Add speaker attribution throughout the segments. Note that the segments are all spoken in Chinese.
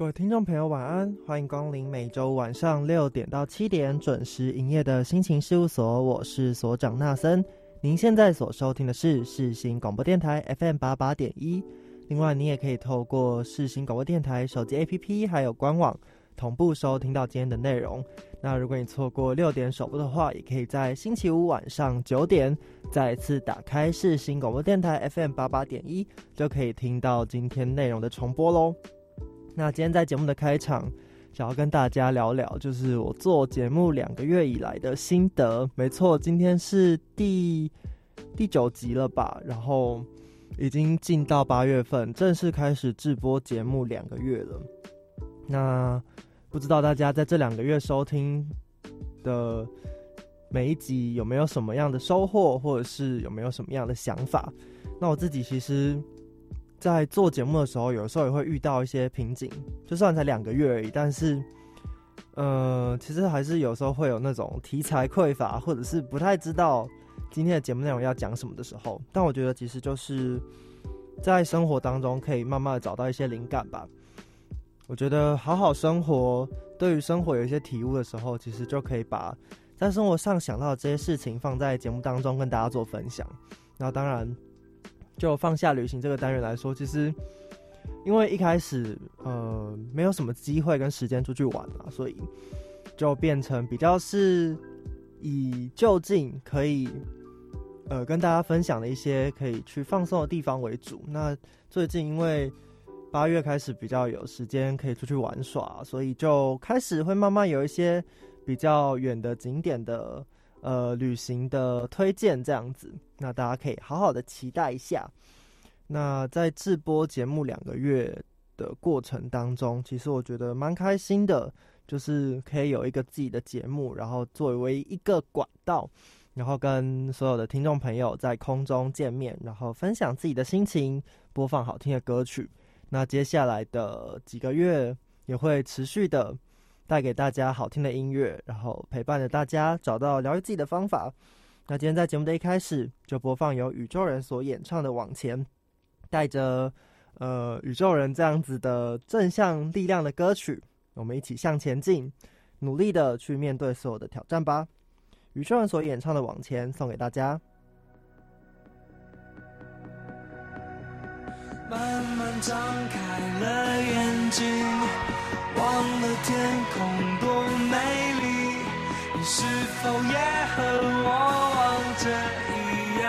Speaker 1: 各位听众朋友，晚安！欢迎光临每周晚上六点到七点准时营业的心情事务所，我是所长纳森。您现在所收听的是世新广播电台 FM 八八点一。另外，你也可以透过世新广播电台手机 APP 还有官网同步收听到今天的内容。那如果你错过六点首播的话，也可以在星期五晚上九点再次打开世新广播电台 FM 八八点一，就可以听到今天内容的重播喽。那今天在节目的开场，想要跟大家聊聊，就是我做节目两个月以来的心得。没错，今天是第第九集了吧？然后已经进到八月份，正式开始制播节目两个月了。那不知道大家在这两个月收听的每一集有没有什么样的收获，或者是有没有什么样的想法？那我自己其实。在做节目的时候，有时候也会遇到一些瓶颈。就算才两个月而已，但是，呃，其实还是有时候会有那种题材匮乏，或者是不太知道今天的节目内容要讲什么的时候。但我觉得，其实就是在生活当中可以慢慢的找到一些灵感吧。我觉得好好生活，对于生活有一些体悟的时候，其实就可以把在生活上想到的这些事情放在节目当中跟大家做分享。那当然。就放下旅行这个单元来说，其实因为一开始呃没有什么机会跟时间出去玩嘛，所以就变成比较是以就近可以呃跟大家分享的一些可以去放松的地方为主。那最近因为八月开始比较有时间可以出去玩耍，所以就开始会慢慢有一些比较远的景点的。呃，旅行的推荐这样子，那大家可以好好的期待一下。那在直播节目两个月的过程当中，其实我觉得蛮开心的，就是可以有一个自己的节目，然后作为一个管道，然后跟所有的听众朋友在空中见面，然后分享自己的心情，播放好听的歌曲。那接下来的几个月也会持续的。带给大家好听的音乐，然后陪伴着大家找到疗愈自己的方法。那今天在节目的一开始就播放由宇宙人所演唱的《往前》，带着呃宇宙人这样子的正向力量的歌曲，我们一起向前进，努力的去面对所有的挑战吧。宇宙人所演唱的《往前》送给大家。
Speaker 2: 慢慢张开了眼睛。忘了天空多美丽，你是否也和我望着一样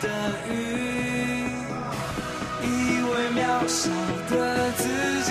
Speaker 2: 的云？以为渺小的自己，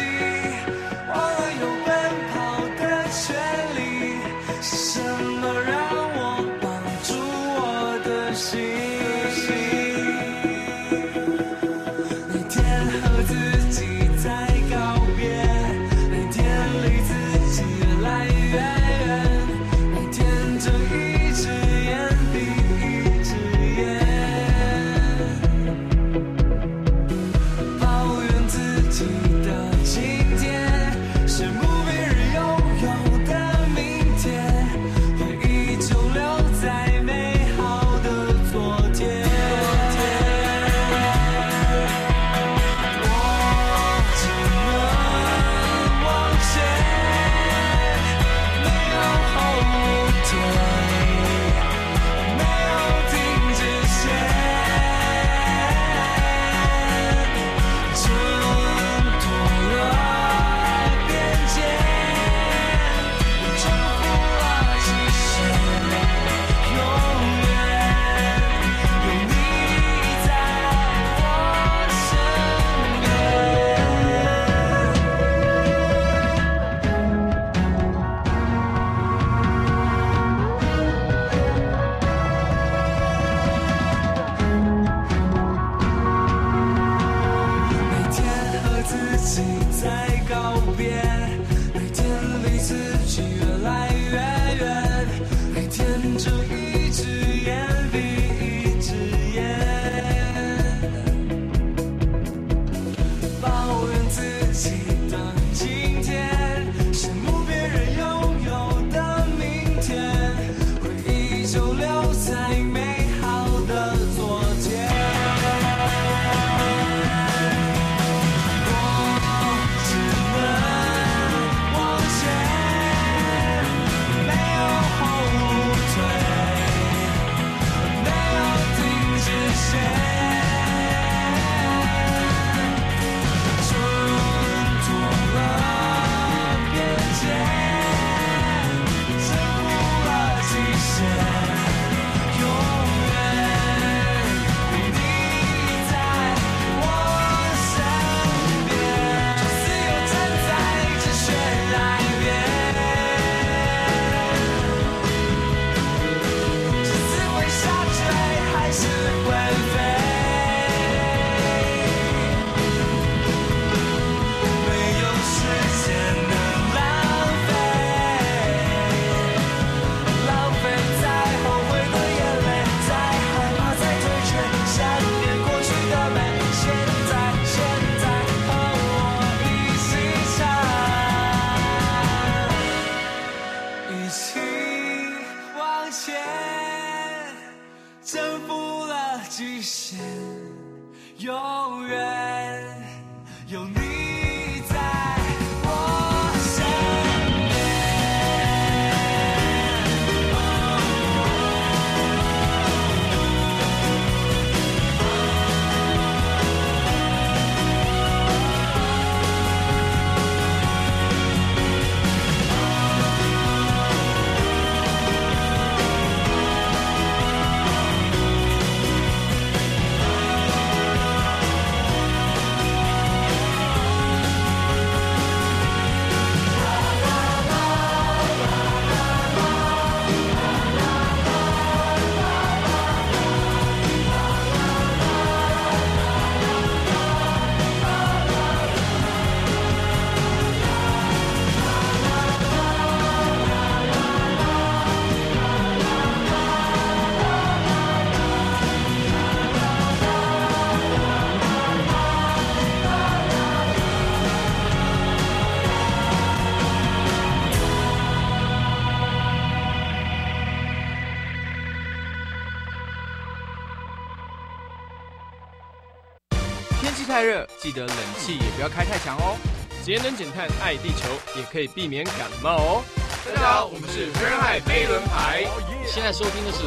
Speaker 2: 记得冷气也不要开太强哦。
Speaker 3: 节能减碳爱地球，也可以避免感冒哦。
Speaker 2: 大家好，我们是热海飞轮牌，
Speaker 3: 现在收听的是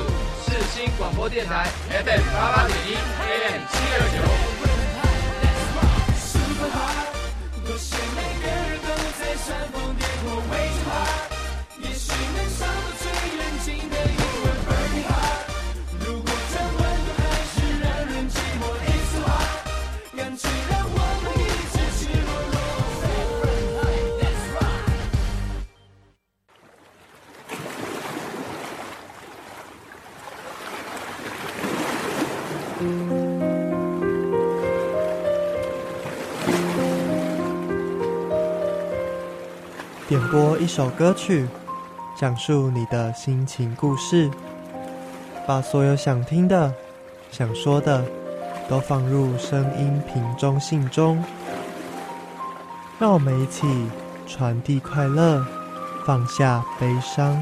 Speaker 2: 四新广播电台 FM 八八点一 AM 七二九。
Speaker 1: 一首歌曲，讲述你的心情故事，把所有想听的、想说的都放入声音瓶中信中，让我们一起传递快乐，放下悲伤。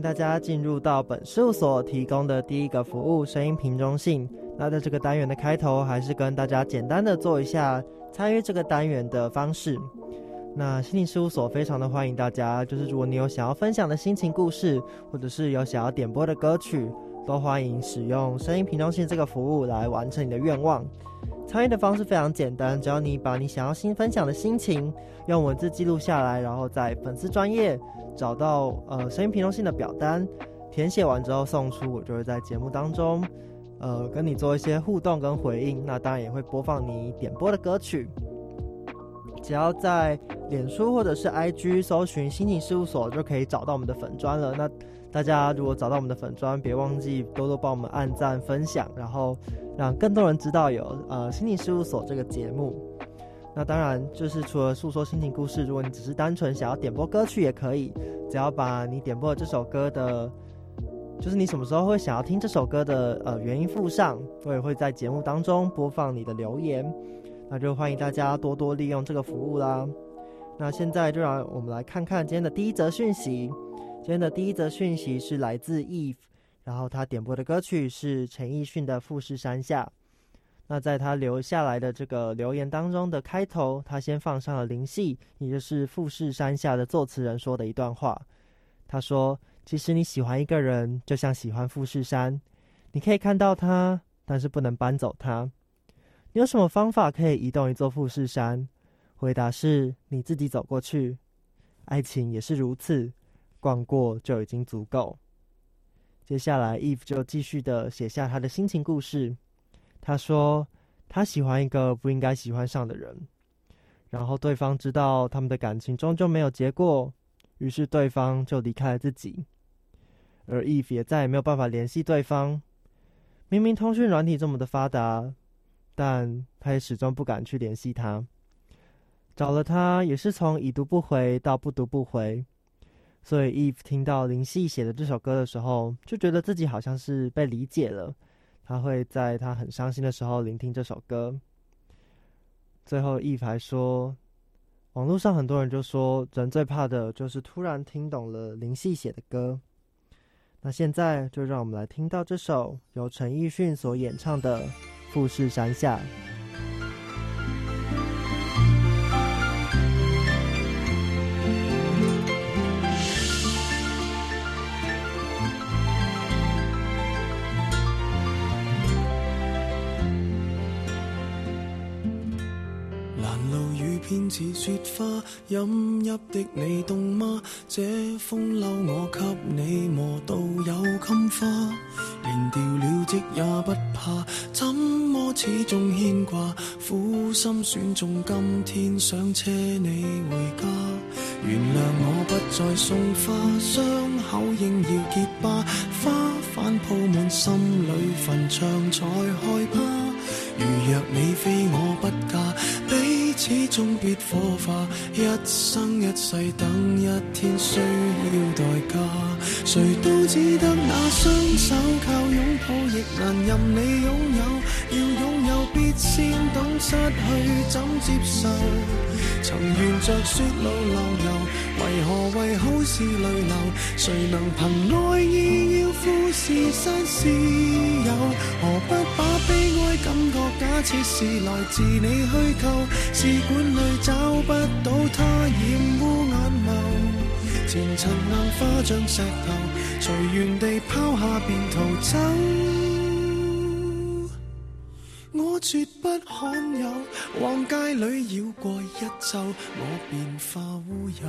Speaker 1: 大家进入到本事务所提供的第一个服务——声音瓶中信。那在这个单元的开头，还是跟大家简单的做一下参与这个单元的方式。那心理事务所非常的欢迎大家，就是如果你有想要分享的心情故事，或者是有想要点播的歌曲，都欢迎使用声音瓶中信这个服务来完成你的愿望。参与的方式非常简单，只要你把你想要新分享的心情用文字记录下来，然后在粉丝专业找到呃声音评论性的表单，填写完之后送出，我就会在节目当中呃跟你做一些互动跟回应。那当然也会播放你点播的歌曲。只要在脸书或者是 IG 搜寻心情事务所，就可以找到我们的粉砖了。那大家如果找到我们的粉砖，别忘记多多帮我们按赞分享，然后让更多人知道有呃心情事务所这个节目。那当然就是除了诉说心情故事，如果你只是单纯想要点播歌曲也可以，只要把你点播的这首歌的，就是你什么时候会想要听这首歌的呃原因附上，我也会在节目当中播放你的留言。那就欢迎大家多多利用这个服务啦。那现在就让我们来看看今天的第一则讯息。今天的第一则讯息是来自 Eve，然后他点播的歌曲是陈奕迅的《富士山下》。那在他留下来的这个留言当中的开头，他先放上了林夕，也就是《富士山下》的作词人说的一段话。他说：“其实你喜欢一个人，就像喜欢富士山，你可以看到它，但是不能搬走它。你有什么方法可以移动一座富士山？回答是你自己走过去。爱情也是如此，逛过就已经足够。”接下来，Eve 就继续的写下他的心情故事。他说：“他喜欢一个不应该喜欢上的人，然后对方知道他们的感情终究没有结果，于是对方就离开了自己，而 Eve 也再也没有办法联系对方。明明通讯软体这么的发达，但他也始终不敢去联系他。找了他也是从已读不回到不读不回，所以 Eve 听到林夕写的这首歌的时候，就觉得自己好像是被理解了。”他会在他很伤心的时候聆听这首歌。最后，，Eve 还说，网络上很多人就说，人最怕的就是突然听懂了林夕写的歌。那现在就让我们来听到这首由陈奕迅所演唱的《富士山下》。
Speaker 4: 偏似雪花，饮泣的你冻吗？这风褸我给你磨到有襟花，连掉了职也不怕，怎么始终牵挂？苦心选中今天想车你回家，原谅我不再送花，伤口应要结疤，花瓣铺满心里坟场才害怕。如若你非我不嫁。始终别火化，一生一世等一天需要代价，谁都只得那双手靠拥抱，亦难任你拥有。要拥有，必先懂失去怎接受。曾沿着雪路流游，为何为好事泪流？谁能凭爱意要富士山私有？何不把悲哀感觉假设是来自你虚构？试管里找不到它染污，前尘硬化像石头，随缘地抛下便逃走。我绝不罕有，往街里绕过一周，我便化乌有。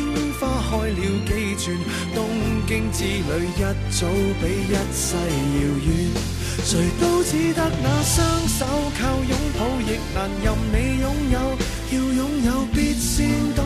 Speaker 4: 开了几转，东京之旅一早比一世遥远。谁都只得那双手靠拥抱，亦难任你拥有。要拥有，必先懂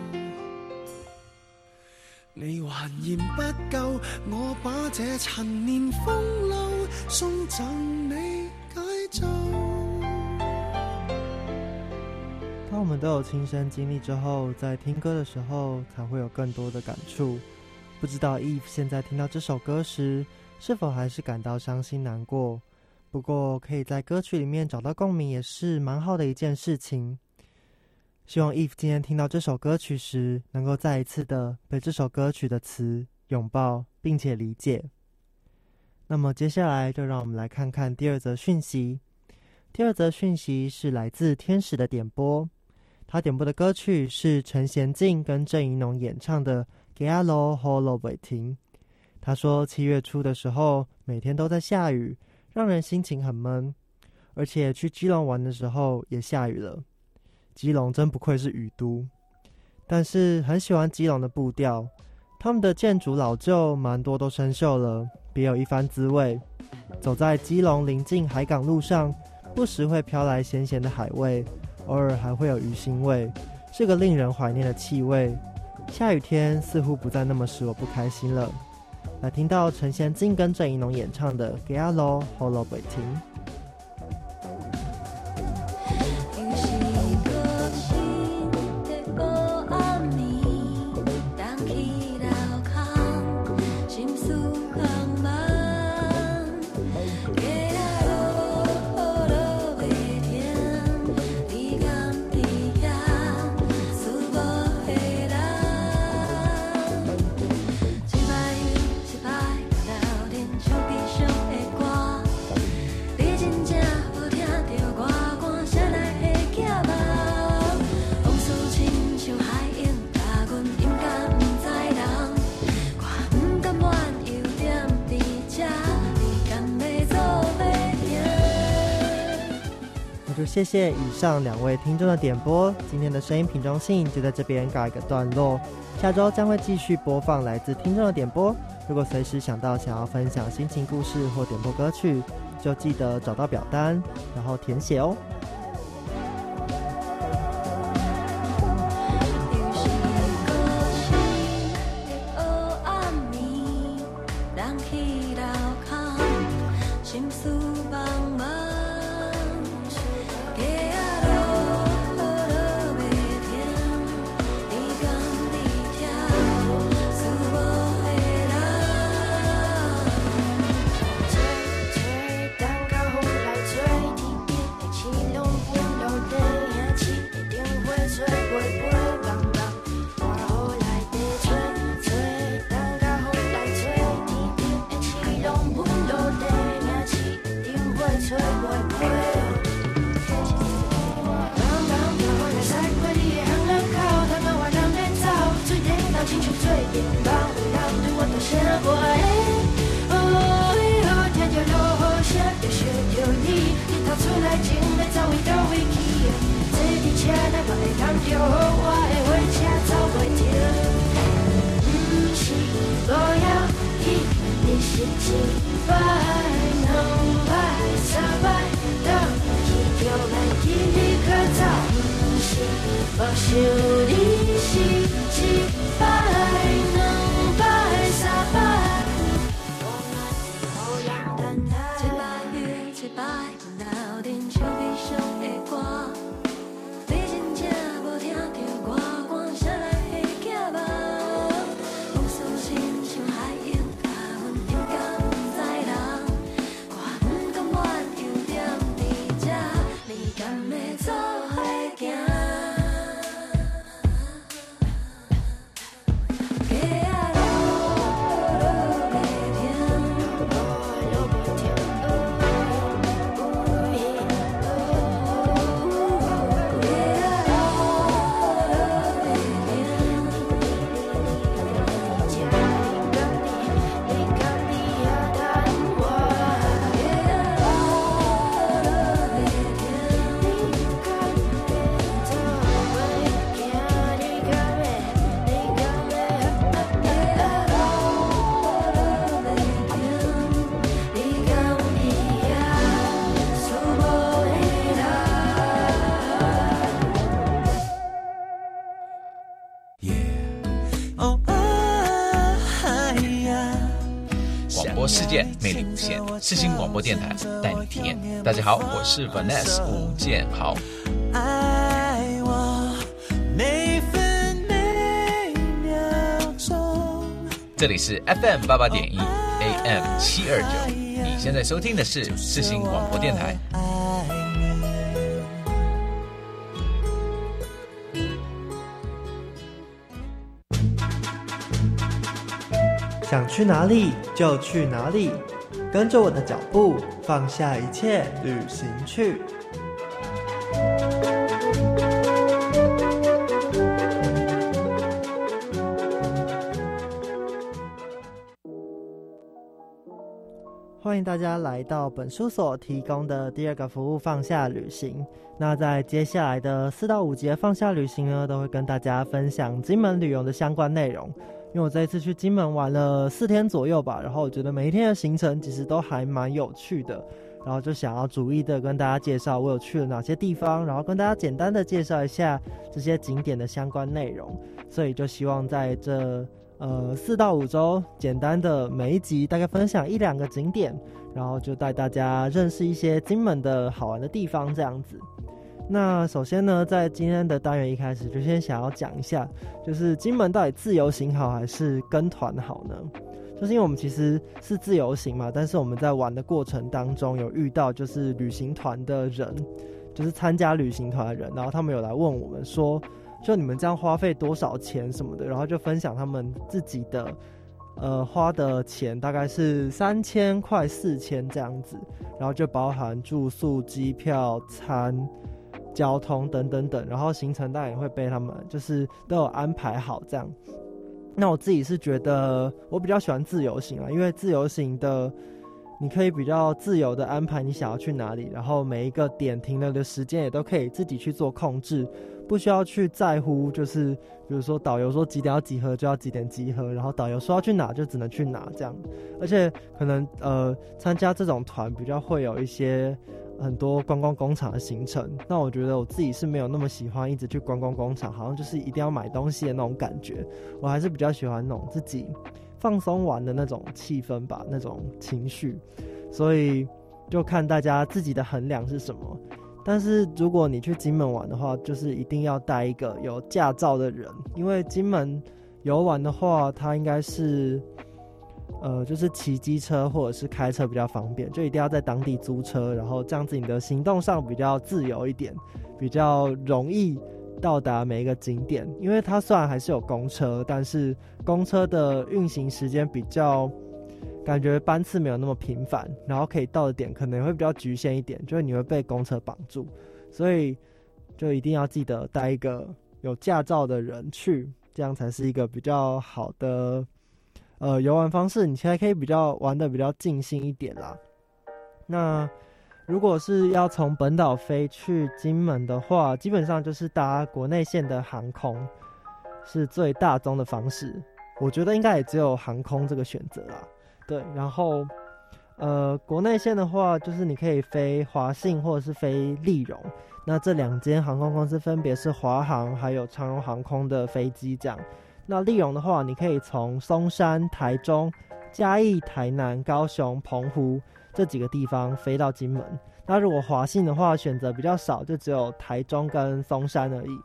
Speaker 4: 你还嫌不够，我把这陈年风流送赠你解咒。
Speaker 1: 当我们都有亲身经历之后，在听歌的时候，才会有更多的感触。不知道 Eve 现在听到这首歌时。是否还是感到伤心难过？不过可以在歌曲里面找到共鸣，也是蛮好的一件事情。希望 Eve 今天听到这首歌曲时，能够再一次的被这首歌曲的词拥抱，并且理解。那么接下来就让我们来看看第二则讯息。第二则讯息是来自天使的点播，他点播的歌曲是陈贤进跟郑怡农演唱的《给阿罗和罗伟霆》。他说：“七月初的时候，每天都在下雨，让人心情很闷。而且去基隆玩的时候也下雨了。基隆真不愧是雨都，但是很喜欢基隆的步调。他们的建筑老旧，蛮多都生锈了，别有一番滋味。走在基隆临近海港路上，不时会飘来咸咸的海味，偶尔还会有鱼腥味，是个令人怀念的气味。下雨天似乎不再那么使我不开心了。”来听到陈贤进跟郑怡农演唱的《给阿罗 Hello 北亭》。谢谢以上两位听众的点播。今天的声音品中性就在这边告一个段落，下周将会继续播放来自听众的点播。如果随时想到想要分享心情故事或点播歌曲，就记得找到表单，然后填写哦。
Speaker 5: 四星广播电台带你体验。大家好，我是 Vanessa 吴建豪。这里是 FM 八八点一 AM 七二九，你现在收听的是四星广播电台。
Speaker 1: 想去哪里就去哪里。跟着我的脚步，放下一切，旅行去。欢迎大家来到本书所提供的第二个服务——放下旅行。那在接下来的四到五节放下旅行呢，都会跟大家分享金门旅游的相关内容。因为我这一次去金门玩了四天左右吧，然后我觉得每一天的行程其实都还蛮有趣的，然后就想要逐一的跟大家介绍我有去了哪些地方，然后跟大家简单的介绍一下这些景点的相关内容，所以就希望在这呃四到五周，简单的每一集大概分享一两个景点，然后就带大家认识一些金门的好玩的地方这样子。那首先呢，在今天的单元一开始，就先想要讲一下，就是金门到底自由行好还是跟团好呢？就是因为我们其实是自由行嘛，但是我们在玩的过程当中有遇到就是旅行团的人，就是参加旅行团的人，然后他们有来问我们说，就你们这样花费多少钱什么的，然后就分享他们自己的，呃，花的钱大概是三千块四千这样子，然后就包含住宿、机票、餐。交通等等等，然后行程当然也会被他们就是都有安排好这样。那我自己是觉得我比较喜欢自由行啊，因为自由行的你可以比较自由的安排你想要去哪里，然后每一个点停留的时间也都可以自己去做控制，不需要去在乎，就是比如说导游说几点要集合就要几点集合，然后导游说要去哪就只能去哪这样。而且可能呃参加这种团比较会有一些很多观光工厂的行程，那我觉得我自己是没有那么喜欢一直去观光工厂，好像就是一定要买东西的那种感觉，我还是比较喜欢那种自己。放松玩的那种气氛吧，那种情绪，所以就看大家自己的衡量是什么。但是如果你去金门玩的话，就是一定要带一个有驾照的人，因为金门游玩的话，它应该是呃，就是骑机车或者是开车比较方便，就一定要在当地租车，然后这样子你的行动上比较自由一点，比较容易。到达每一个景点，因为它虽然还是有公车，但是公车的运行时间比较，感觉班次没有那么频繁，然后可以到的点可能会比较局限一点，就是你会被公车绑住，所以就一定要记得带一个有驾照的人去，这样才是一个比较好的呃游玩方式，你现在可以比较玩的比较尽兴一点啦。那。如果是要从本岛飞去金门的话，基本上就是搭国内线的航空，是最大宗的方式。我觉得应该也只有航空这个选择啦。对，然后呃，国内线的话，就是你可以飞华信或者是飞利荣，那这两间航空公司分别是华航还有长荣航空的飞机这样。那利荣的话，你可以从松山、台中、嘉义、台南、高雄、澎湖。这几个地方飞到金门，那如果华信的话选择比较少，就只有台中跟松山而已。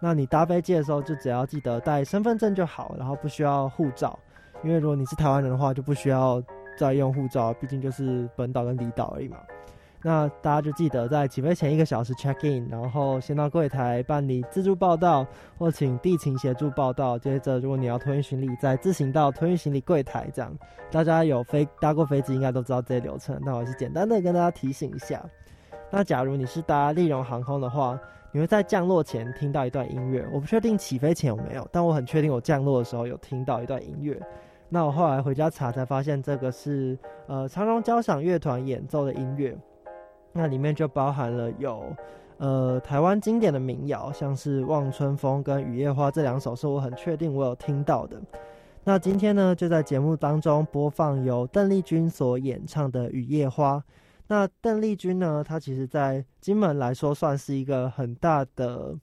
Speaker 1: 那你搭飞机的时候，就只要记得带身份证就好，然后不需要护照，因为如果你是台湾人的话，就不需要再用护照，毕竟就是本岛跟离岛而已嘛。那大家就记得在起飞前一个小时 check in，然后先到柜台办理自助报到，或请地勤协助报到。接着，如果你要托运行李，再自行到托运行李柜台。这样，大家有飞搭过飞机应该都知道这些流程。那我还是简单的跟大家提醒一下。那假如你是搭利荣航空的话，你会在降落前听到一段音乐。我不确定起飞前有没有，但我很确定我降落的时候有听到一段音乐。那我后来回家查才发现，这个是呃长荣交响乐团演奏的音乐。那里面就包含了有，呃，台湾经典的民谣，像是《望春风》跟《雨夜花》这两首，是我很确定我有听到的。那今天呢，就在节目当中播放由邓丽君所演唱的《雨夜花》。那邓丽君呢，她其实在金门来说算是一个很大的、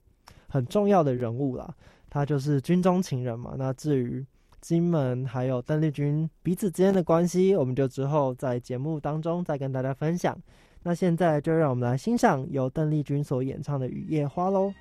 Speaker 1: 很重要的人物啦。她就是军中情人嘛。那至于金门还有邓丽君彼此之间的关系，我们就之后在节目当中再跟大家分享。那现在就让我们来欣赏由邓丽君所演唱的《雨夜花》喽。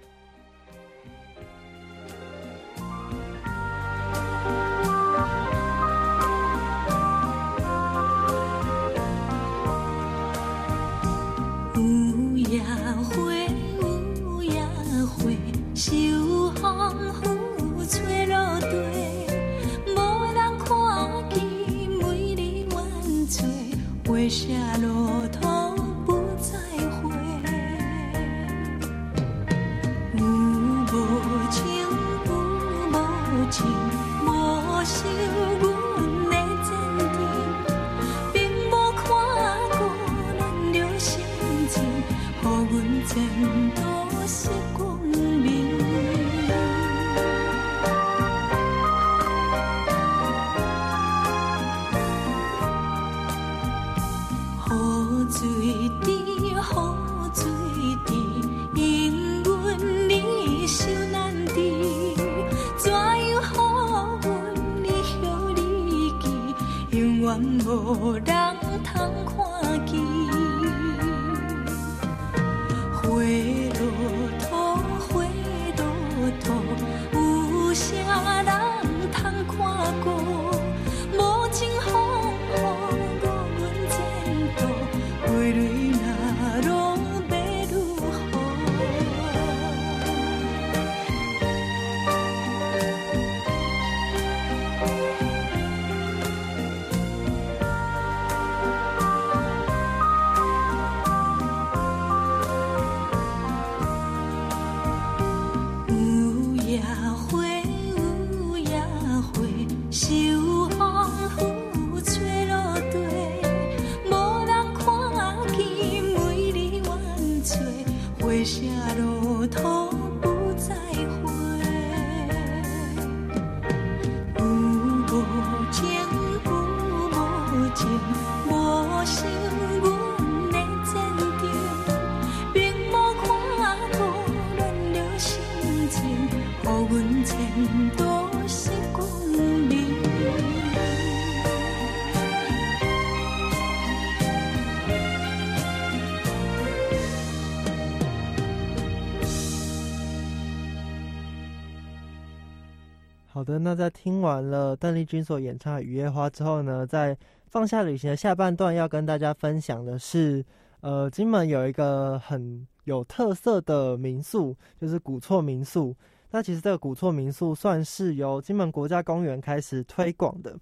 Speaker 1: 那在听完了邓丽君所演唱的《雨夜花》之后呢，在放下旅行的下半段要跟大家分享的是，呃，金门有一个很有特色的民宿，就是古厝民宿。那其实这个古厝民宿算是由金门国家公园开始推广的。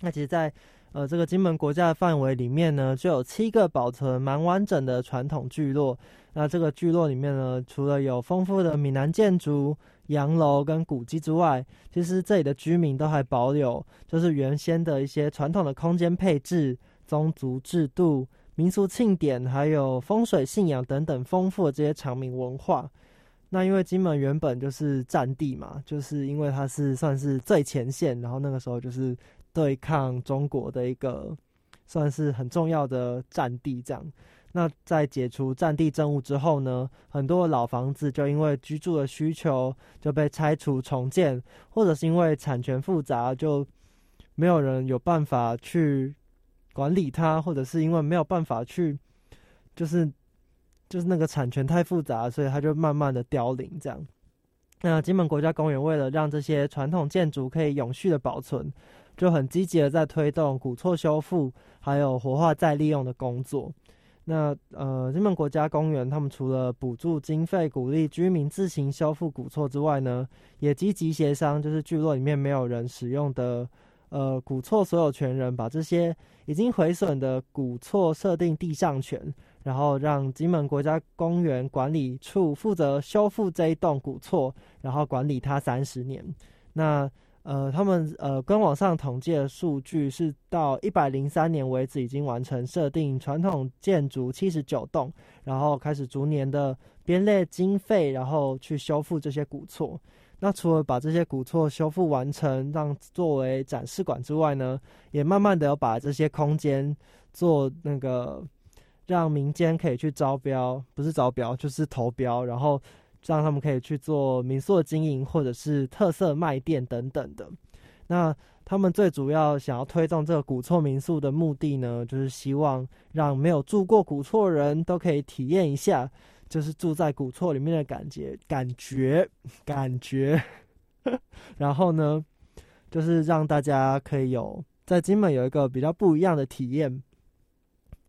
Speaker 1: 那其实，在呃这个金门国家的范围里面呢，就有七个保存蛮完整的传统聚落。那这个聚落里面呢，除了有丰富的闽南建筑、洋楼跟古迹之外，其实这里的居民都还保留就是原先的一些传统的空间配置、宗族制度、民俗庆典，还有风水信仰等等丰富的这些长明文化。那因为金门原本就是战地嘛，就是因为它是算是最前线，然后那个时候就是对抗中国的一个算是很重要的战地。这样，那在解除战地政务之后呢，很多老房子就因为居住的需求就被拆除重建，或者是因为产权复杂，就没有人有办法去管理它，或者是因为没有办法去就是。就是那个产权太复杂，所以它就慢慢的凋零。这样，那金门国家公园为了让这些传统建筑可以永续的保存，就很积极的在推动古厝修复，还有活化再利用的工作。那呃，金门国家公园他们除了补助经费，鼓励居民自行修复古厝之外呢，也积极协商，就是聚落里面没有人使用的呃古厝所有权人，把这些已经毁损的古厝设定地上权。然后让金门国家公园管理处负责修复这一栋古厝，然后管理它三十年。那呃，他们呃官网上统计的数据是到一百零三年为止，已经完成设定传统建筑七十九栋，然后开始逐年的编列经费，然后去修复这些古厝。那除了把这些古厝修复完成，让作为展示馆之外呢，也慢慢的要把这些空间做那个。让民间可以去招标，不是招标就是投标，然后让他们可以去做民宿经营，或者是特色卖店等等的。那他们最主要想要推动这个古厝民宿的目的呢，就是希望让没有住过古厝人都可以体验一下，就是住在古厝里面的感觉，感觉，感觉。然后呢，就是让大家可以有在金门有一个比较不一样的体验。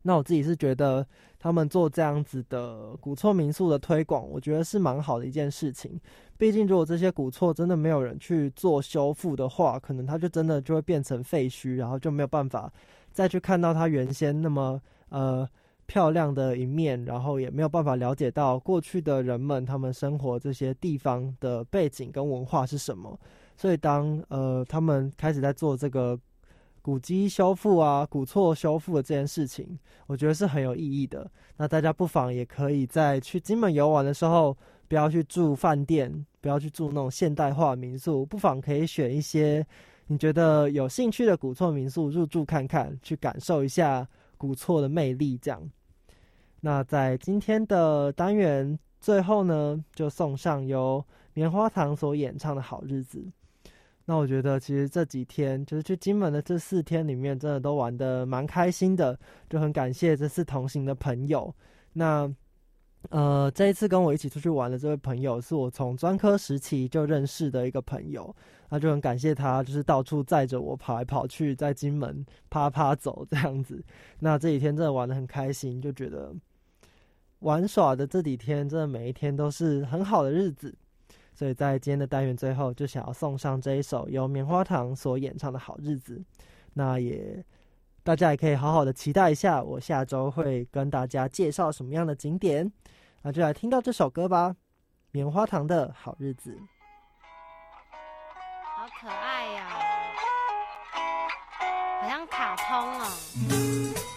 Speaker 1: 那我自己是觉得，他们做这样子的古厝民宿的推广，我觉得是蛮好的一件事情。毕竟，如果这些古厝真的没有人去做修复的话，可能它就真的就会变成废墟，然后就没有办法再去看到它原先那么呃漂亮的一面，然后也没有办法了解到过去的人们他们生活这些地方的背景跟文化是什么。所以，当呃他们开始在做这个。古迹修复啊，古厝修复的这件事情，我觉得是很有意义的。那大家不妨也可以在去金门游玩的时候，不要去住饭店，不要去住那种现代化民宿，不妨可以选一些你觉得有兴趣的古厝民宿入住看看，去感受一下古厝的魅力。这样，那在今天的单元最后呢，就送上由棉花糖所演唱的好日子。那我觉得，其实这几天就是去金门的这四天里面，真的都玩的蛮开心的，就很感谢这次同行的朋友。那呃，这一次跟我一起出去玩的这位朋友，是我从专科时期就认识的一个朋友，那就很感谢他，就是到处载着我跑来跑去，在金门啪啪走这样子。那这几天真的玩的很开心，就觉得玩耍的这几天，真的每一天都是很好的日子。所以在今天的单元最后，就想要送上这一首由棉花糖所演唱的好日子。那也大家也可以好好的期待一下，我下周会跟大家介绍什么样的景点。那就来听到这首歌吧，棉花糖的好日子。
Speaker 6: 好可爱呀，好像卡通哦。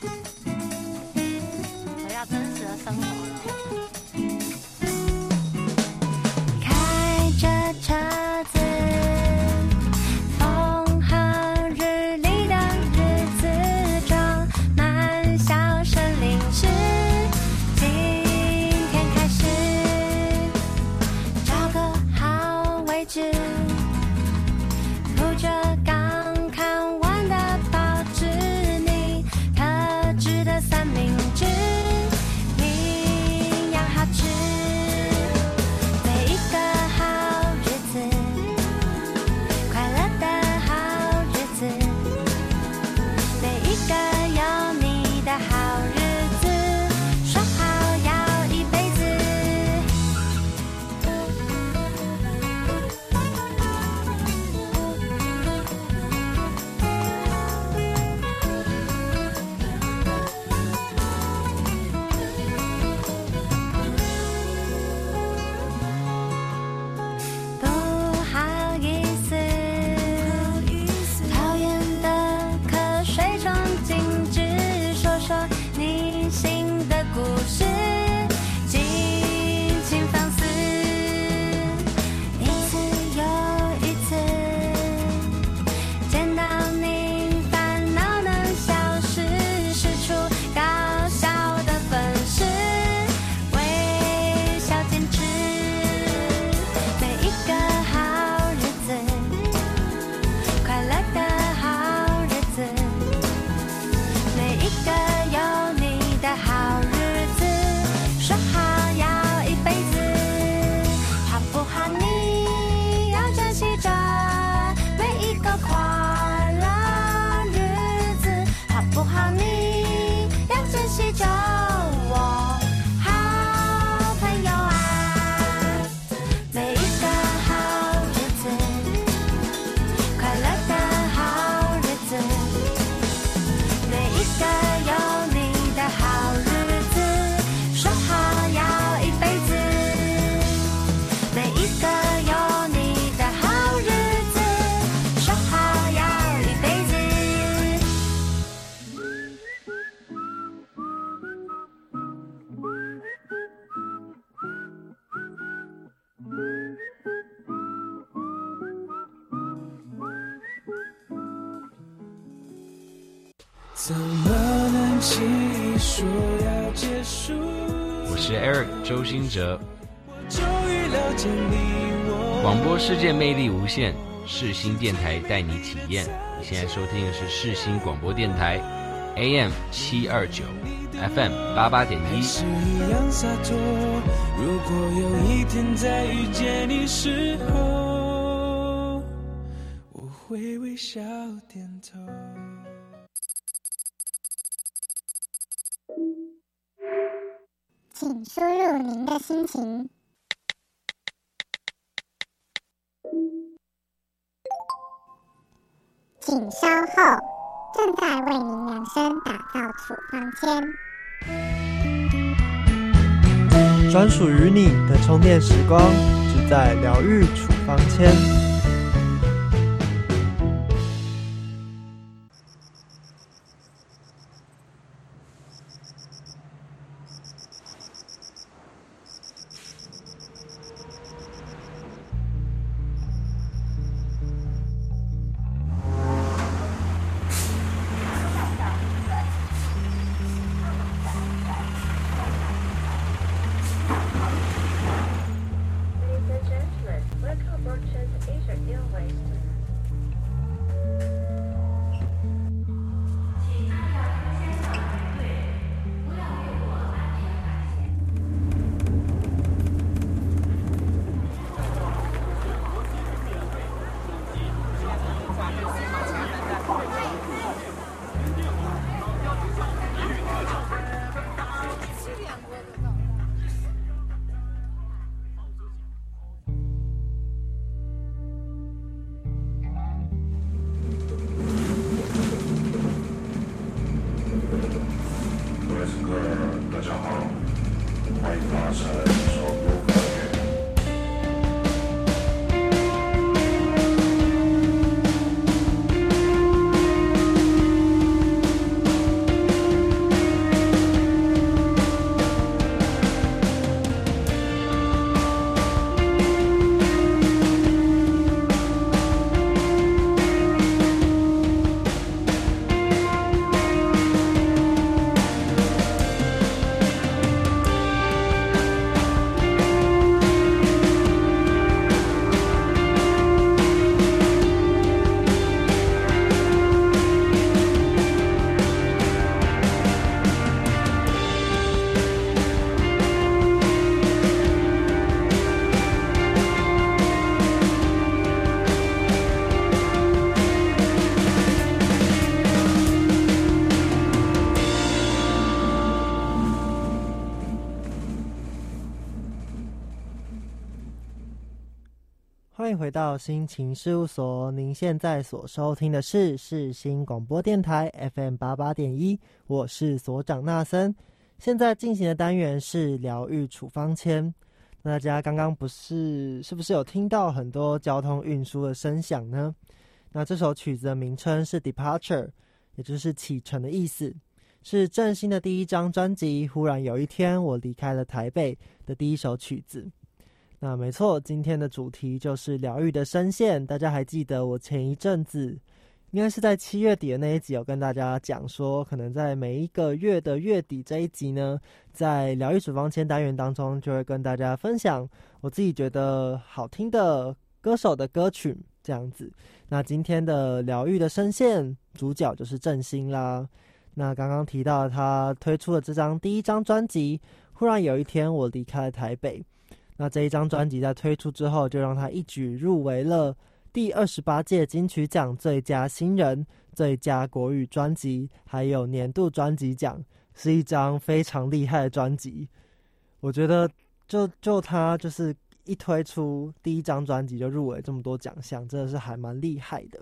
Speaker 2: 怎么能轻易说要结束？
Speaker 7: 我是 Eric 周兴哲，
Speaker 2: 我终于了解你我。
Speaker 7: 广播世界魅力无限，世新电台带你体验。你现在收听的是世新广播电台，AM 七二九，FM 八八点一。
Speaker 2: 如果有一天再遇见你时候，
Speaker 8: 心情。请稍后，正在为您量身打造处方间。
Speaker 1: 专属于你的充电时光，只在疗愈处方间。回到心情事务所，您现在所收听的是世新广播电台 FM 八八点一，我是所长纳森。现在进行的单元是疗愈处方签。那大家刚刚不是是不是有听到很多交通运输的声响呢？那这首曲子的名称是 Departure，也就是启程的意思，是郑兴的第一张专辑《忽然有一天我离开了台北》的第一首曲子。那没错，今天的主题就是疗愈的声线。大家还记得我前一阵子，应该是在七月底的那一集，有跟大家讲说，可能在每一个月的月底这一集呢，在疗愈处方签单元当中，就会跟大家分享我自己觉得好听的歌手的歌曲这样子。那今天的疗愈的声线主角就是郑兴啦。那刚刚提到他推出了这张第一张专辑，忽然有一天我离开了台北。那这一张专辑在推出之后，就让他一举入围了第二十八届金曲奖最佳新人、最佳国语专辑，还有年度专辑奖，是一张非常厉害的专辑。我觉得就，就他就是一推出第一张专辑就入围这么多奖项，真的是还蛮厉害的。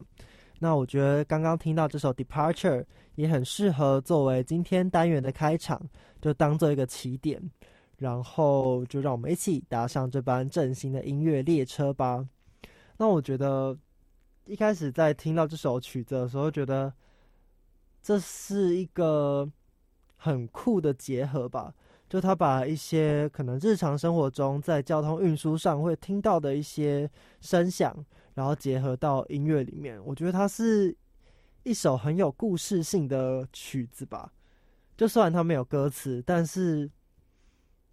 Speaker 1: 那我觉得刚刚听到这首《Departure》也很适合作为今天单元的开场，就当做一个起点。然后就让我们一起搭上这班振兴的音乐列车吧。那我觉得一开始在听到这首曲子的时候，觉得这是一个很酷的结合吧。就他把一些可能日常生活中在交通运输上会听到的一些声响，然后结合到音乐里面。我觉得它是一首很有故事性的曲子吧。就虽然它没有歌词，但是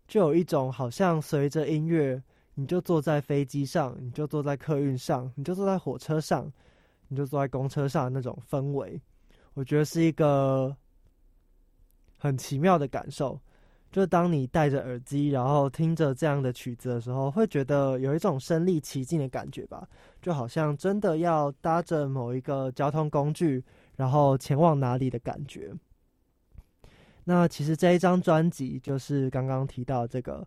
Speaker 1: 就有一种好像随着音乐，你就坐在飞机上，你就坐在客运上，你就坐在火车上，你就坐在公车上那种氛围。我觉得是一个很奇妙的感受。就当你戴着耳机，然后听着这样的曲子的时候，会觉得有一种身临其境的感觉吧，就好像真的要搭着某一个交通工具，然后前往哪里的感觉。那其实这一张专辑就是刚刚提到这个。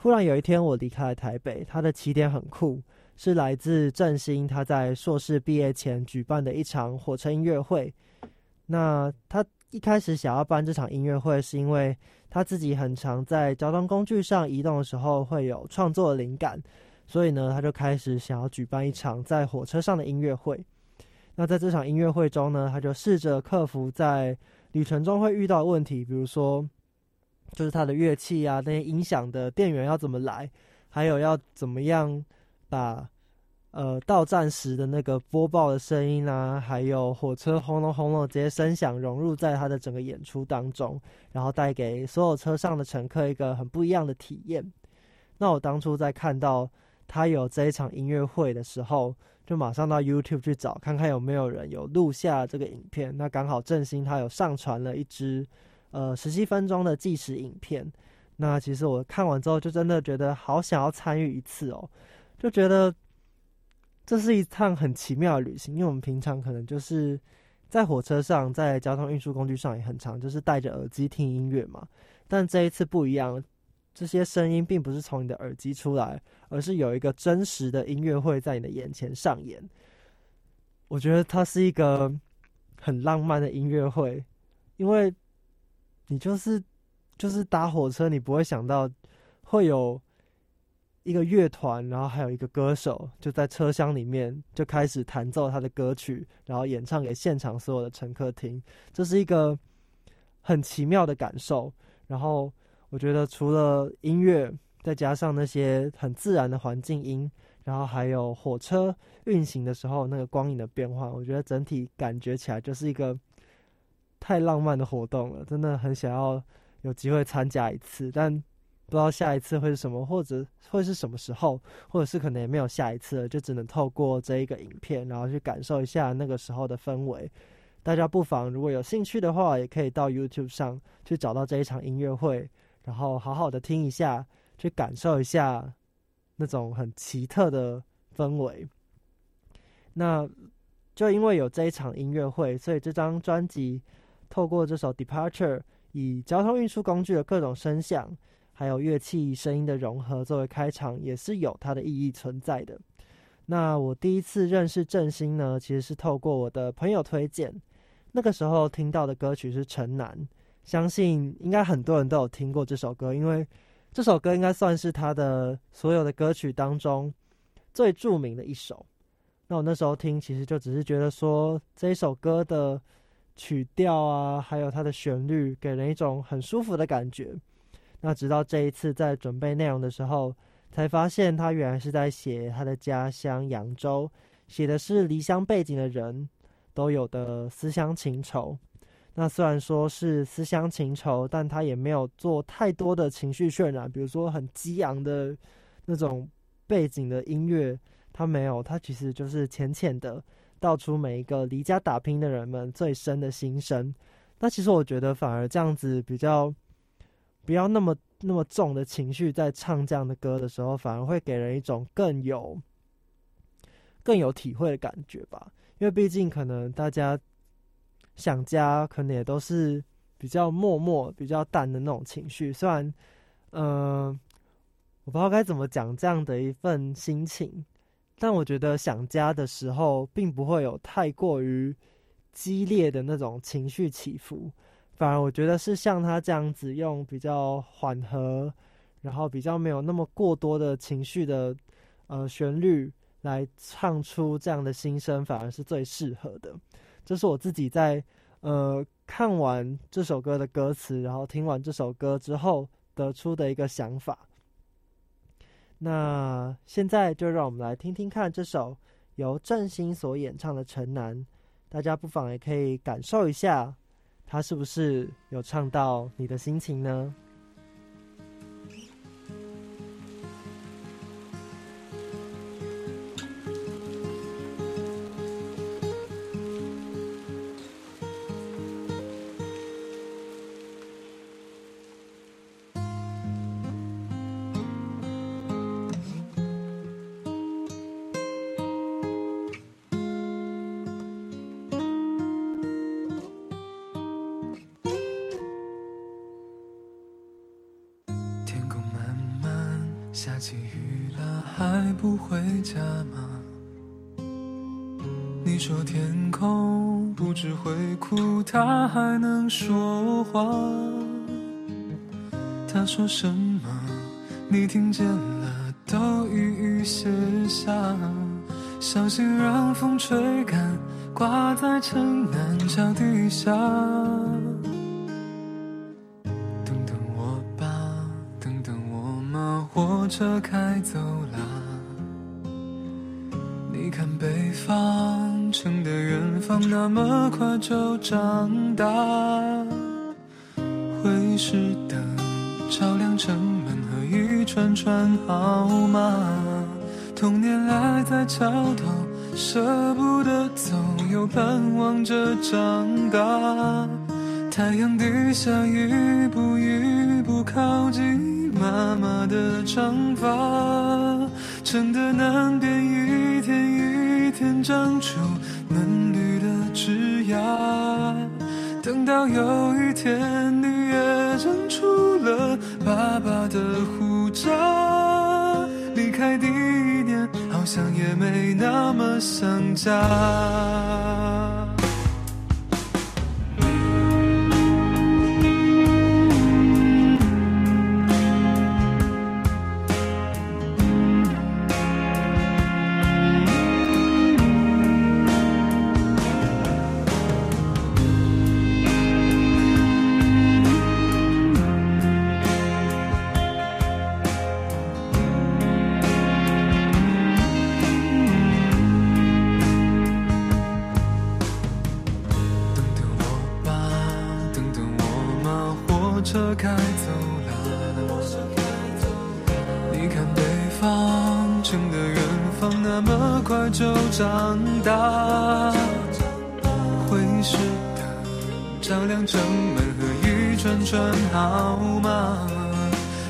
Speaker 1: 忽然有一天，我离开了台北，它的起点很酷，是来自振兴他在硕士毕业前举办的一场火车音乐会。那他一开始想要办这场音乐会，是因为他自己很常在交通工具上移动的时候会有创作灵感，所以呢，他就开始想要举办一场在火车上的音乐会。那在这场音乐会中呢，他就试着克服在旅程中会遇到问题，比如说就是他的乐器啊，那些音响的电源要怎么来，还有要怎么样把。呃，到站时的那个播报的声音啊，还有火车轰隆轰隆这些声响融入在他的整个演出当中，然后带给所有车上的乘客一个很不一样的体验。那我当初在看到他有这一场音乐会的时候，就马上到 YouTube 去找看看有没有人有录下这个影片。那刚好振兴他有上传了一支呃十七分钟的计时影片。那其实我看完之后，就真的觉得好想要参与一次哦，就觉得。这是一趟很奇妙的旅行，因为我们平常可能就是在火车上，在交通运输工具上也很长，就是戴着耳机听音乐嘛。但这一次不一样，这些声音并不是从你的耳机出来，而是有一个真实的音乐会在你的眼前上演。我觉得它是一个很浪漫的音乐会，因为你就是就是搭火车，你不会想到会有。一个乐团，然后还有一个歌手，就在车厢里面就开始弹奏他的歌曲，然后演唱给现场所有的乘客听。这是一个很奇妙的感受。然后我觉得，除了音乐，再加上那些很自然的环境音，然后还有火车运行的时候那个光影的变化，我觉得整体感觉起来就是一个太浪漫的活动了。真的很想要有机会参加一次，但。不知道下一次会是什么，或者会是什么时候，或者是可能也没有下一次了，就只能透过这一个影片，然后去感受一下那个时候的氛围。大家不妨如果有兴趣的话，也可以到 YouTube 上去找到这一场音乐会，然后好好的听一下，去感受一下那种很奇特的氛围。那就因为有这一场音乐会，所以这张专辑透过这首《Departure》，以交通运输工具的各种声响。还有乐器声音的融合作为开场，也是有它的意义存在的。那我第一次认识振兴呢，其实是透过我的朋友推荐。那个时候听到的歌曲是《城南》，相信应该很多人都有听过这首歌，因为这首歌应该算是他的所有的歌曲当中最著名的一首。那我那时候听，其实就只是觉得说这一首歌的曲调啊，还有它的旋律，给人一种很舒服的感觉。那直到这一次在准备内容的时候，才发现他原来是在写他的家乡扬州，写的是离乡背景的人都有的思乡情愁。那虽然说是思乡情愁，但他也没有做太多的情绪渲染，比如说很激昂的那种背景的音乐，他没有，他其实就是浅浅的道出每一个离家打拼的人们最深的心声。那其实我觉得反而这样子比较。不要那么那么重的情绪，在唱这样的歌的时候，反而会给人一种更有更有体会的感觉吧。因为毕竟可能大家想家，可能也都是比较默默、比较淡的那种情绪。虽然，嗯，我不知道该怎么讲这样的一份心情，但我觉得想家的时候，并不会有太过于激烈的那种情绪起伏。反而我觉得是像他这样子用比较缓和，然后比较没有那么过多的情绪的呃旋律来唱出这样的心声，反而是最适合的。这是我自己在呃看完这首歌的歌词，然后听完这首歌之后得出的一个想法。那现在就让我们来听听看这首由郑兴所演唱的《城南》，大家不妨也可以感受一下，他是不是有唱到你的心情呢？
Speaker 2: 说话。他说什么？你听见了，都一一写下。小心让风吹干，挂在城南桥底下。等等我吧，等等我嘛，火车开走了。你看北方那么快就长大。会是灯照亮城门和一串串号码。童年赖在桥头，舍不得走，又盼望着长大。太阳底下，一步一步靠近妈妈的长发。城的南边，一天一天长出嫩绿的枝芽。等到有一天，你也长出了爸爸的胡渣。离开第一年，好像也没那么想家。开走了。你看北方城的远方，那么快就长大。会是灯照亮城门和一串串号码。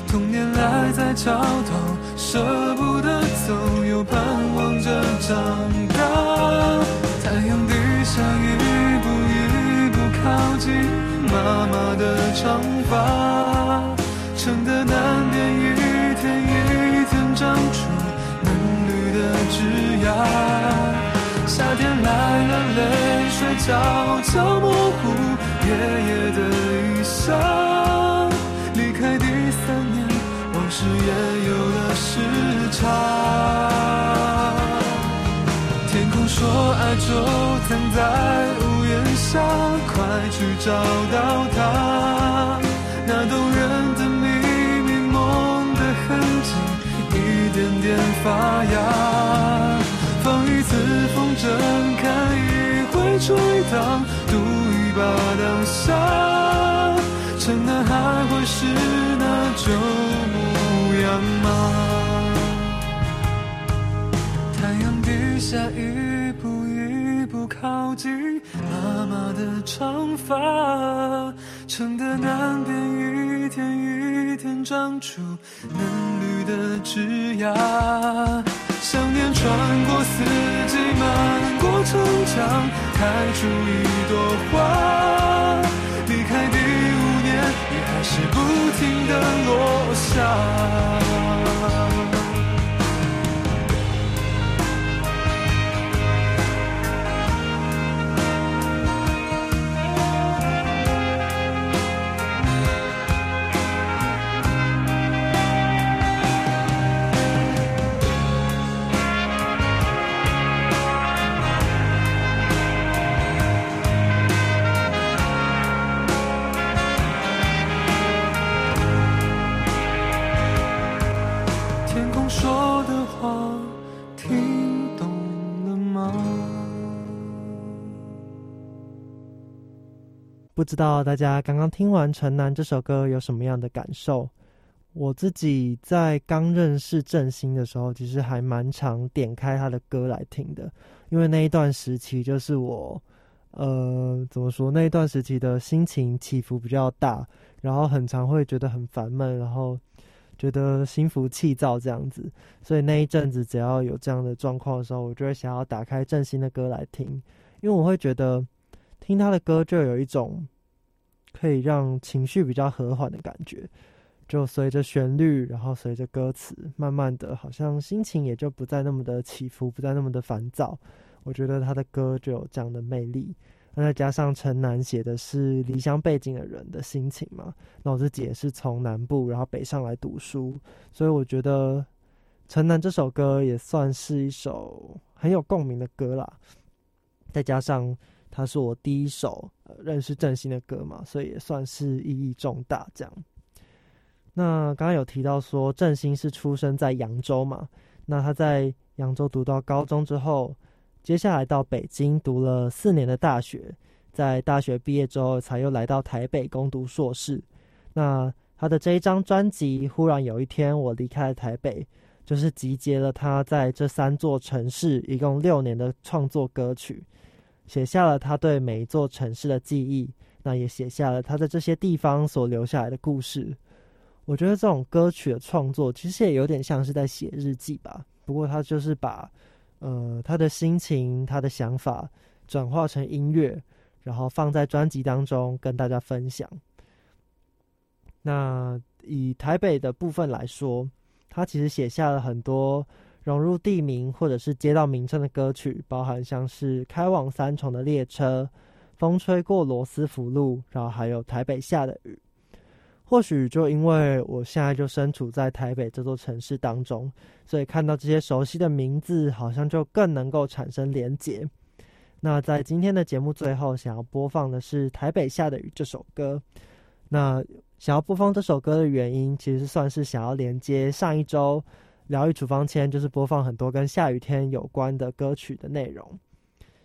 Speaker 2: 童年赖在桥头，舍不得走，又盼望着长悄悄模糊爷爷的衣裳。离开第三年，往事也有了时差。天空说爱就藏在屋檐下，快去找到它。那动人的秘密，梦的痕迹，一点点发芽。放一次风筝，看一一回吹荡，赌一把当下。城南还会是那旧模样吗？太阳底下，一步一步靠近妈妈的长发。城的南边，一天一天长出嫩绿的枝芽。想念穿过四季，漫过城墙，开出一朵花。离开第五年，雨还是不停的落下。
Speaker 1: 不知道大家刚刚听完《城南》这首歌有什么样的感受？我自己在刚认识郑兴的时候，其实还蛮常点开他的歌来听的，因为那一段时期就是我，呃，怎么说？那一段时期的心情起伏比较大，然后很常会觉得很烦闷，然后觉得心浮气躁这样子，所以那一阵子只要有这样的状况的时候，我就会想要打开郑兴的歌来听，因为我会觉得听他的歌就有一种可以让情绪比较和缓的感觉。就随着旋律，然后随着歌词，慢慢的，好像心情也就不再那么的起伏，不再那么的烦躁。我觉得他的歌就有这样的魅力。那再加上陈南写的是离乡背景的人的心情嘛，那我自己也是从南部然后北上来读书，所以我觉得陈南这首歌也算是一首很有共鸣的歌啦。再加上他是我第一首认识郑兴的歌嘛，所以也算是意义重大这样。那刚刚有提到说郑兴是出生在扬州嘛？那他在扬州读到高中之后，接下来到北京读了四年的大学，在大学毕业之后，才又来到台北攻读硕士。那他的这一张专辑《忽然有一天我离开了台北》，就是集结了他在这三座城市一共六年的创作歌曲，写下了他对每一座城市的记忆，那也写下了他在这些地方所留下来的故事。我觉得这种歌曲的创作其实也有点像是在写日记吧，不过他就是把，呃，他的心情、他的想法转化成音乐，然后放在专辑当中跟大家分享。那以台北的部分来说，他其实写下了很多融入地名或者是街道名称的歌曲，包含像是开往三重的列车、风吹过罗斯福路，然后还有台北下的雨。或许就因为我现在就身处在台北这座城市当中，所以看到这些熟悉的名字，好像就更能够产生连结。那在今天的节目最后，想要播放的是《台北下的雨》这首歌。那想要播放这首歌的原因，其实算是想要连接上一周疗愈处方签，就是播放很多跟下雨天有关的歌曲的内容。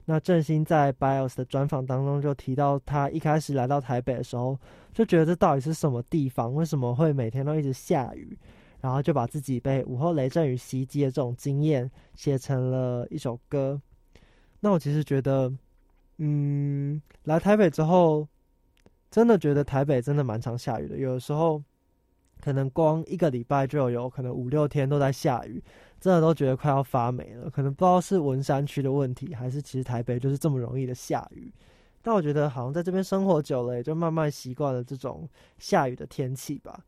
Speaker 1: 那郑兴在 BIOS 的专访当中就提到，他一开始来到台北的时候，就觉得这到底是什么地方？为什么会每天都一直下雨？然后就把自己被午后雷阵雨袭击的这种经验写成了一首歌。那我其实觉得，嗯，来台北之后，真的觉得台北真的蛮常下雨的，有的时候可能光一个礼拜就有可能五六天都在下雨。真的都觉得快要发霉了，可能不知道是文山区的问题，还是其实台北就是这么容易的下雨。但我觉得好像在这边生活久了，也就慢慢习惯了这种下雨的天气吧。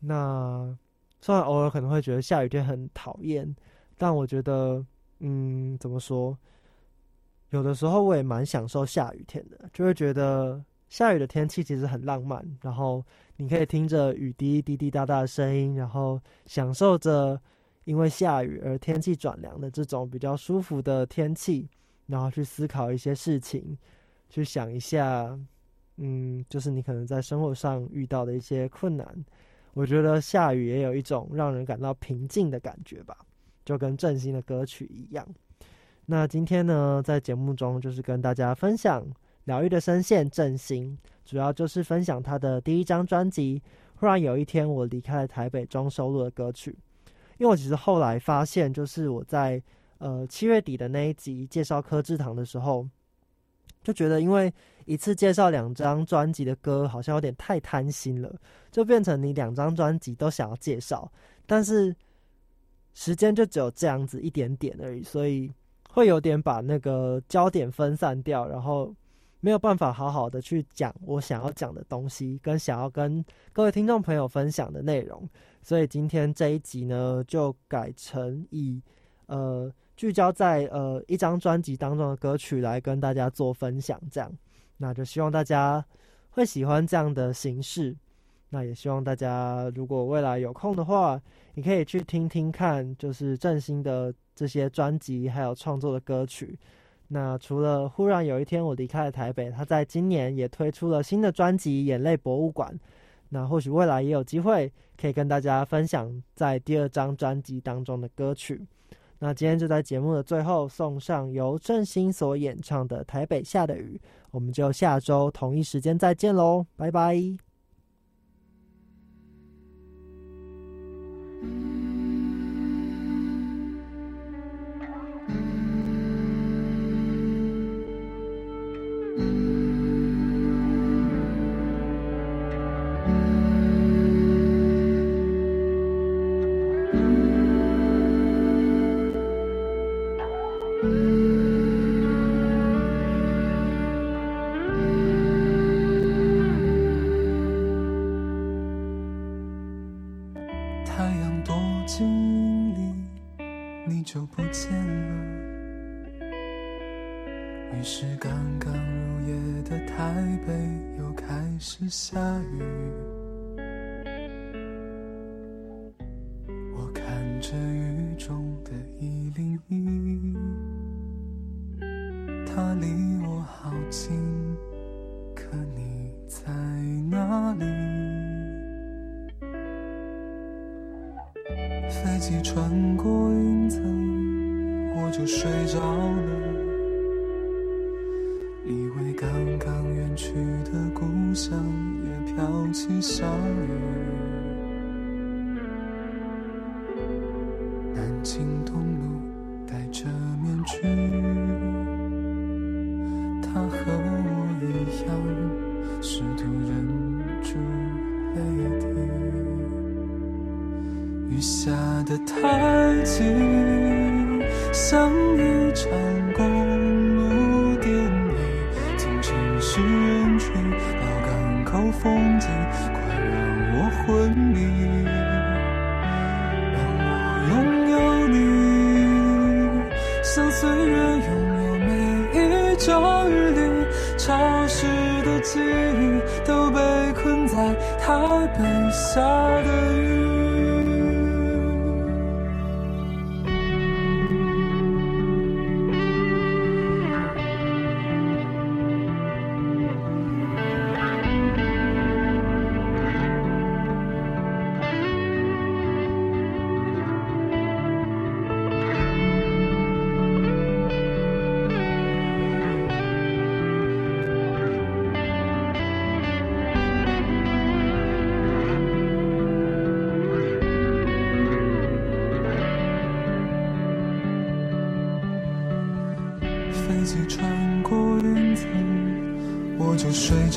Speaker 1: 那虽然偶尔可能会觉得下雨天很讨厌，但我觉得，嗯，怎么说？有的时候我也蛮享受下雨天的，就会觉得下雨的天气其实很浪漫。然后你可以听着雨滴滴滴答答的声音，然后享受着。因为下雨而天气转凉的这种比较舒服的天气，然后去思考一些事情，去想一下，嗯，就是你可能在生活上遇到的一些困难。我觉得下雨也有一种让人感到平静的感觉吧，就跟振兴的歌曲一样。那今天呢，在节目中就是跟大家分享疗愈的声线振兴，主要就是分享他的第一张专辑。忽然有一天，我离开了台北装收录的歌曲。因为我其实后来发现，就是我在呃七月底的那一集介绍柯志堂的时候，就觉得因为一次介绍两张专辑的歌，好像有点太贪心了，就变成你两张专辑都想要介绍，但是时间就只有这样子一点点而已，所以会有点把那个焦点分散掉，然后没有办法好好的去讲我想要讲的东西，跟想要跟各位听众朋友分享的内容。所以今天这一集呢，就改成以呃聚焦在呃一张专辑当中的歌曲来跟大家做分享，这样，那就希望大家会喜欢这样的形式。那也希望大家如果未来有空的话，你可以去听听看，就是振兴的这些专辑还有创作的歌曲。那除了忽然有一天我离开了台北，他在今年也推出了新的专辑《眼泪博物馆》。那或许未来也有机会可以跟大家分享在第二张专辑当中的歌曲。那今天就在节目的最后送上由郑兴所演唱的《台北下的雨》，我们就下周同一时间再见喽，拜拜。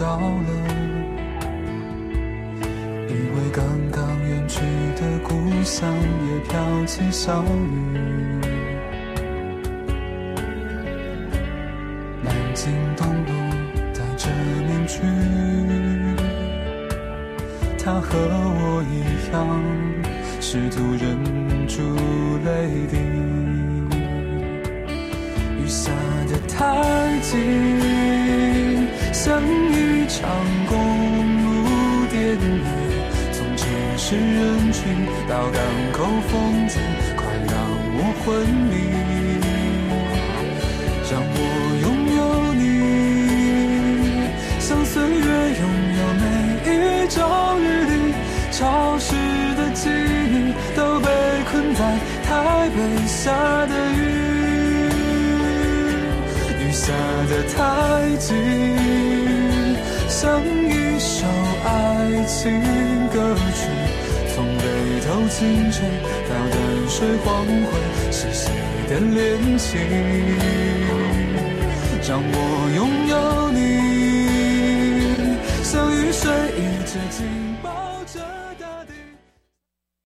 Speaker 2: 到了。以为刚刚远去的故乡也飘起小雨。清晨到淡水黄昏，是谁的恋情？让我拥有你，像雨水一直进。